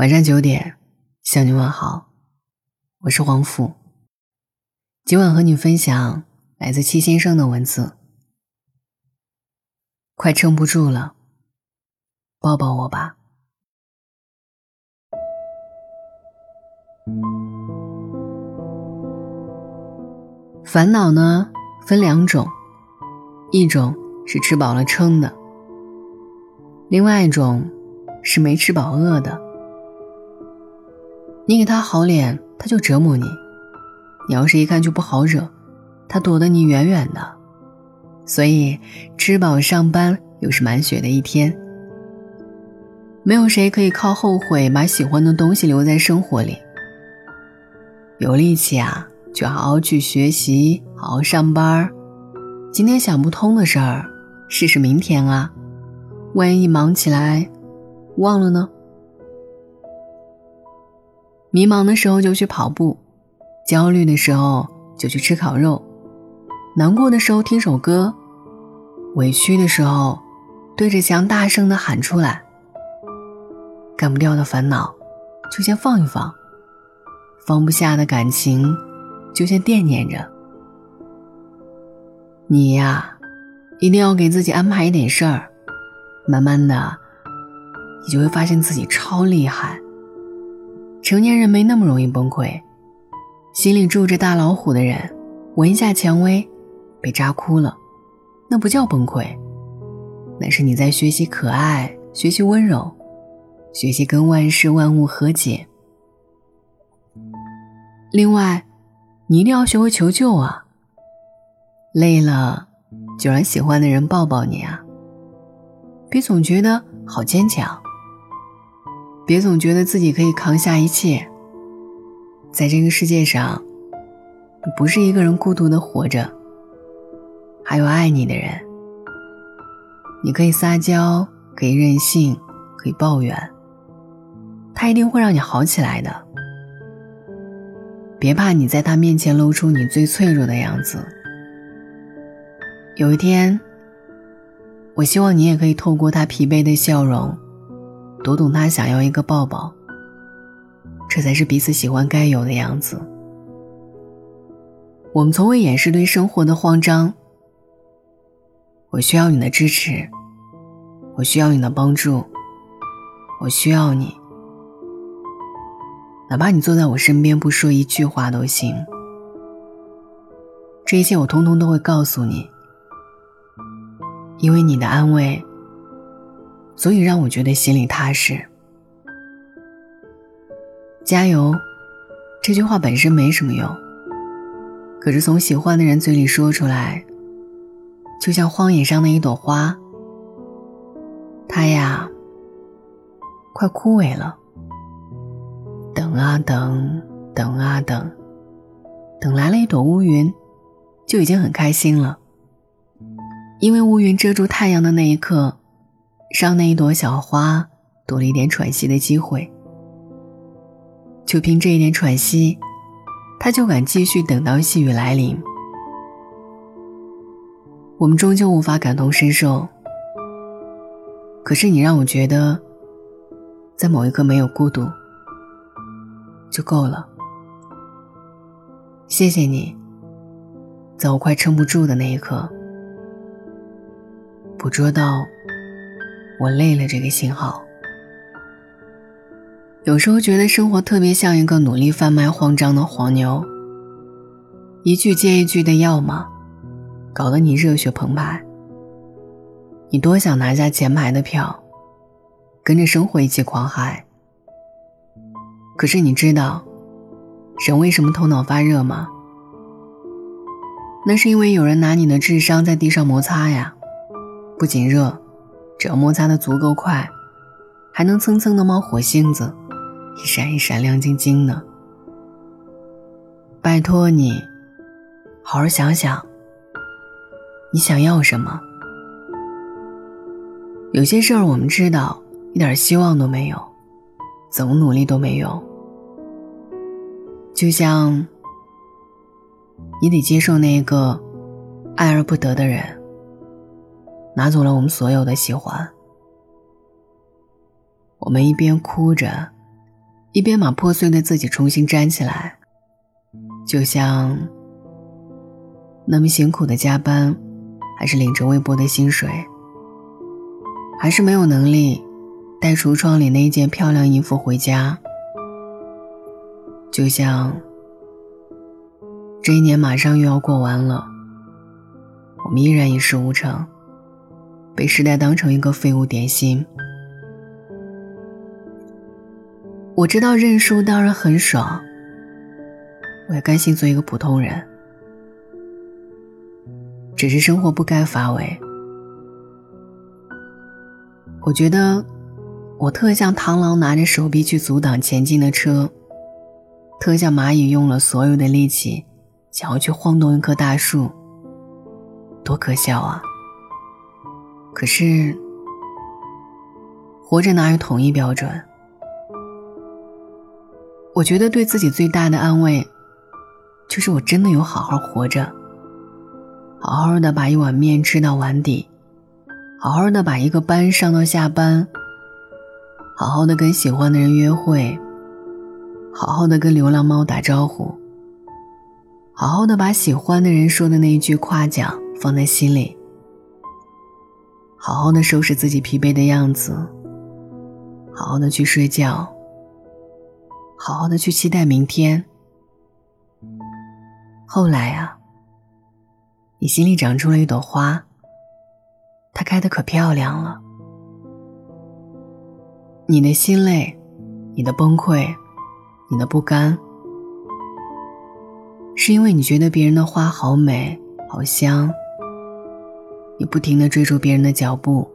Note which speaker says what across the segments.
Speaker 1: 晚上九点，向你问好，我是黄甫。今晚和你分享来自七先生的文字。快撑不住了，抱抱我吧。烦恼呢，分两种，一种是吃饱了撑的，另外一种是没吃饱饿的。你给他好脸，他就折磨你；你要是一看就不好惹，他躲得你远远的。所以，吃饱上班又是满血的一天。没有谁可以靠后悔把喜欢的东西留在生活里。有力气啊，就好好去学习，好好上班。今天想不通的事儿，试试明天啊。万一忙起来，忘了呢？迷茫的时候就去跑步，焦虑的时候就去吃烤肉，难过的时候听首歌，委屈的时候对着墙大声的喊出来。干不掉的烦恼，就先放一放；放不下的感情，就先惦念着。你呀，一定要给自己安排一点事儿，慢慢的，你就会发现自己超厉害。成年人没那么容易崩溃，心里住着大老虎的人，闻一下蔷薇，被扎哭了，那不叫崩溃，那是你在学习可爱，学习温柔，学习跟万事万物和解。另外，你一定要学会求救啊！累了，就让喜欢的人抱抱你啊！别总觉得好坚强。别总觉得自己可以扛下一切。在这个世界上，你不是一个人孤独的活着，还有爱你的人。你可以撒娇，可以任性，可以抱怨，他一定会让你好起来的。别怕你在他面前露出你最脆弱的样子。有一天，我希望你也可以透过他疲惫的笑容。读懂他想要一个抱抱，这才是彼此喜欢该有的样子。我们从未掩饰对生活的慌张。我需要你的支持，我需要你的帮助，我需要你。哪怕你坐在我身边不说一句话都行。这一切我通通都会告诉你，因为你的安慰。所以让我觉得心里踏实。加油，这句话本身没什么用，可是从喜欢的人嘴里说出来，就像荒野上的一朵花，它呀，快枯萎了。等啊等，等啊等，等来了一朵乌云，就已经很开心了，因为乌云遮住太阳的那一刻。让那一朵小花多了一点喘息的机会，就凭这一点喘息，他就敢继续等到细雨来临。我们终究无法感同身受，可是你让我觉得，在某一刻没有孤独就够了。谢谢你，在我快撑不住的那一刻，捕捉到。我累了，这个信号。有时候觉得生活特别像一个努力贩卖慌张的黄牛，一句接一句的要吗，搞得你热血澎湃。你多想拿下前排的票，跟着生活一起狂嗨。可是你知道，人为什么头脑发热吗？那是因为有人拿你的智商在地上摩擦呀，不仅热。只要摩擦的足够快，还能蹭蹭的冒火星子，一闪一闪亮晶晶的。拜托你，好好想想，你想要什么？有些事儿我们知道一点希望都没有，怎么努力都没用。就像你得接受那个爱而不得的人。拿走了我们所有的喜欢，我们一边哭着，一边把破碎的自己重新粘起来，就像那么辛苦的加班，还是领着微薄的薪水，还是没有能力带橱窗里那一件漂亮衣服回家，就像这一年马上又要过完了，我们依然一事无成，被时代当成一个废物点心。我知道认输当然很爽，我也甘心做一个普通人。只是生活不该乏味。我觉得我特像螳螂拿着手臂去阻挡前进的车，特像蚂蚁用了所有的力气想要去晃动一棵大树，多可笑啊！可是活着哪有统一标准？我觉得对自己最大的安慰，就是我真的有好好活着，好好的把一碗面吃到碗底，好好的把一个班上到下班，好好的跟喜欢的人约会，好好的跟流浪猫打招呼，好好的把喜欢的人说的那一句夸奖放在心里，好好的收拾自己疲惫的样子，好好的去睡觉。好好的去期待明天。后来啊，你心里长出了一朵花，它开的可漂亮了。你的心累，你的崩溃，你的不甘，是因为你觉得别人的花好美好香，你不停的追逐别人的脚步，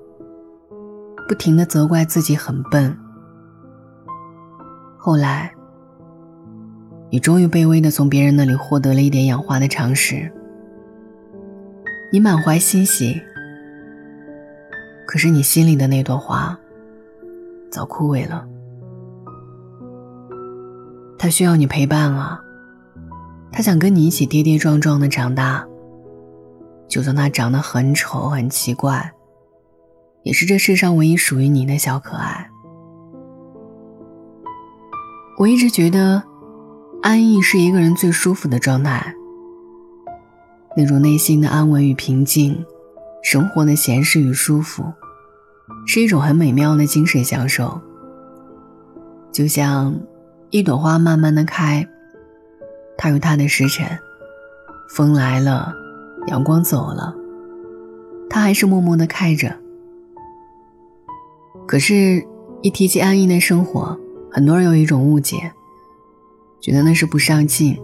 Speaker 1: 不停的责怪自己很笨。后来。你终于卑微的从别人那里获得了一点养花的常识，你满怀欣喜。可是你心里的那朵花，早枯萎了。它需要你陪伴啊，它想跟你一起跌跌撞撞的长大。就算他长得很丑很奇怪，也是这世上唯一属于你的小可爱。我一直觉得。安逸是一个人最舒服的状态，那种内心的安稳与平静，生活的闲适与舒服，是一种很美妙的精神享受。就像一朵花慢慢的开，它有它的时辰，风来了，阳光走了，它还是默默的开着。可是，一提起安逸的生活，很多人有一种误解。觉得那是不上进，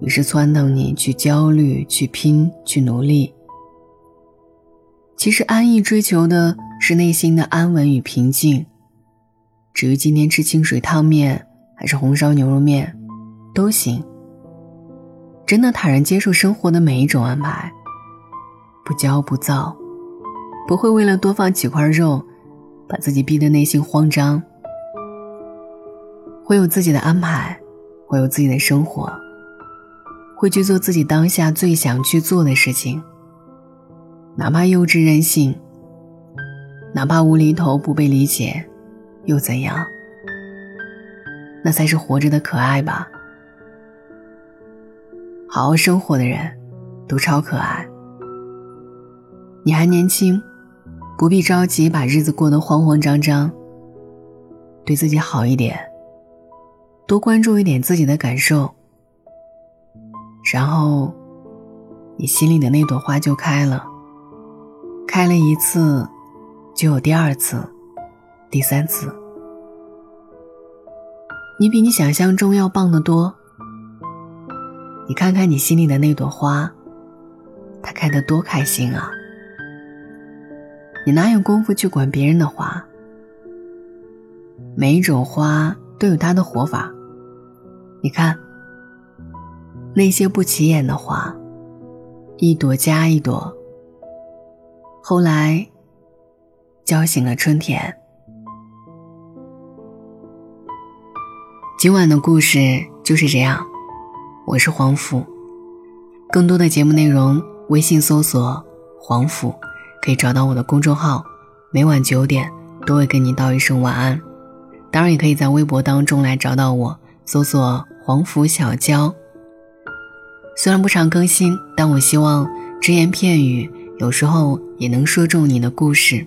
Speaker 1: 于是撺掇你去焦虑、去拼、去努力。其实安逸追求的是内心的安稳与平静。至于今天吃清水烫面还是红烧牛肉面，都行。真的坦然接受生活的每一种安排，不骄不躁，不会为了多放几块肉，把自己逼得内心慌张，会有自己的安排。会有自己的生活，会去做自己当下最想去做的事情，哪怕幼稚任性，哪怕无厘头不被理解，又怎样？那才是活着的可爱吧。好好生活的人，都超可爱。你还年轻，不必着急把日子过得慌慌张张，对自己好一点。多关注一点自己的感受，然后，你心里的那朵花就开了。开了一次，就有第二次、第三次。你比你想象中要棒得多。你看看你心里的那朵花，它开得多开心啊！你哪有功夫去管别人的花？每一种花都有它的活法。你看，那些不起眼的花，一朵加一朵，后来浇醒了春天。今晚的故事就是这样，我是黄甫。更多的节目内容，微信搜索“黄甫”，可以找到我的公众号。每晚九点都会跟你道一声晚安。
Speaker 2: 当然也可以在微博当中来找到我，搜索“黄甫小娇”。虽然不常更新，但我希望只言片语有时候也能说中你的故事。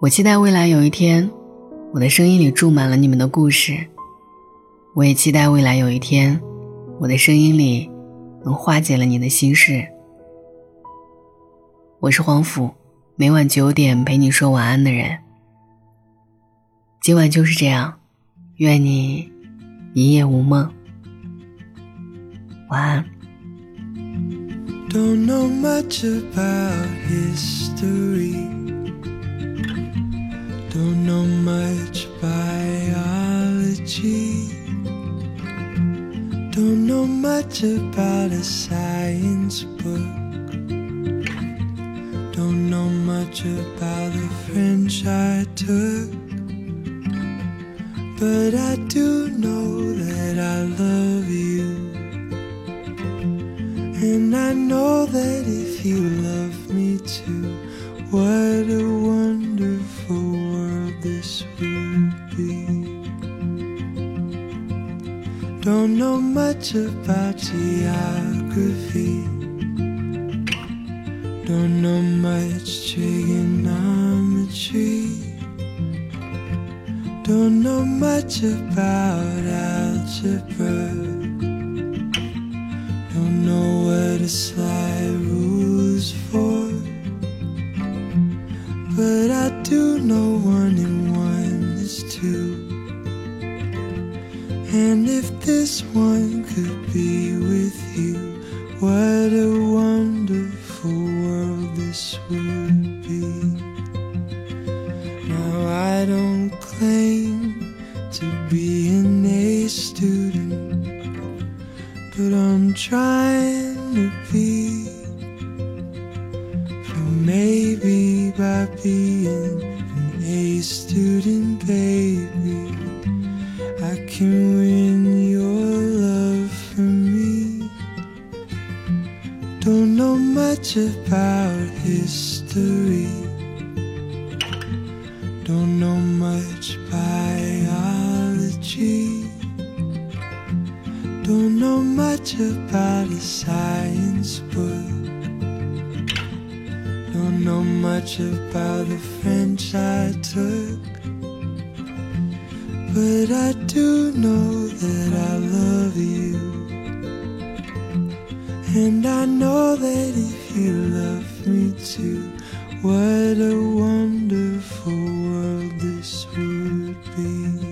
Speaker 2: 我期待未来有一天，我的声音里住满了你们的故事。我也期待未来有一天，我的声音里能化解了你的心事。我是黄甫，每晚九点陪你说晚安的人。今晚就是这样，愿你一夜无梦。晚安。Don't know much about history. Don't know much biology. Don't know much about a science book. Don't know much about the French I took. But I do know that I love you. And I know that if you love about geography. Don't know much trigonometry. Don't know much about algebra. Don't know what a slide for. But I do know one and one is two. And if this one could be with you, what a wonderful world this would be. Now I don't claim to be an A student, but I'm trying to be. For maybe by being an A student, baby, I can much about history. Don't know much about biology. Don't know much about a science book. Don't know much about the French I took. But I do know that I love you. And I know that if you love me too, what a wonderful world this would be.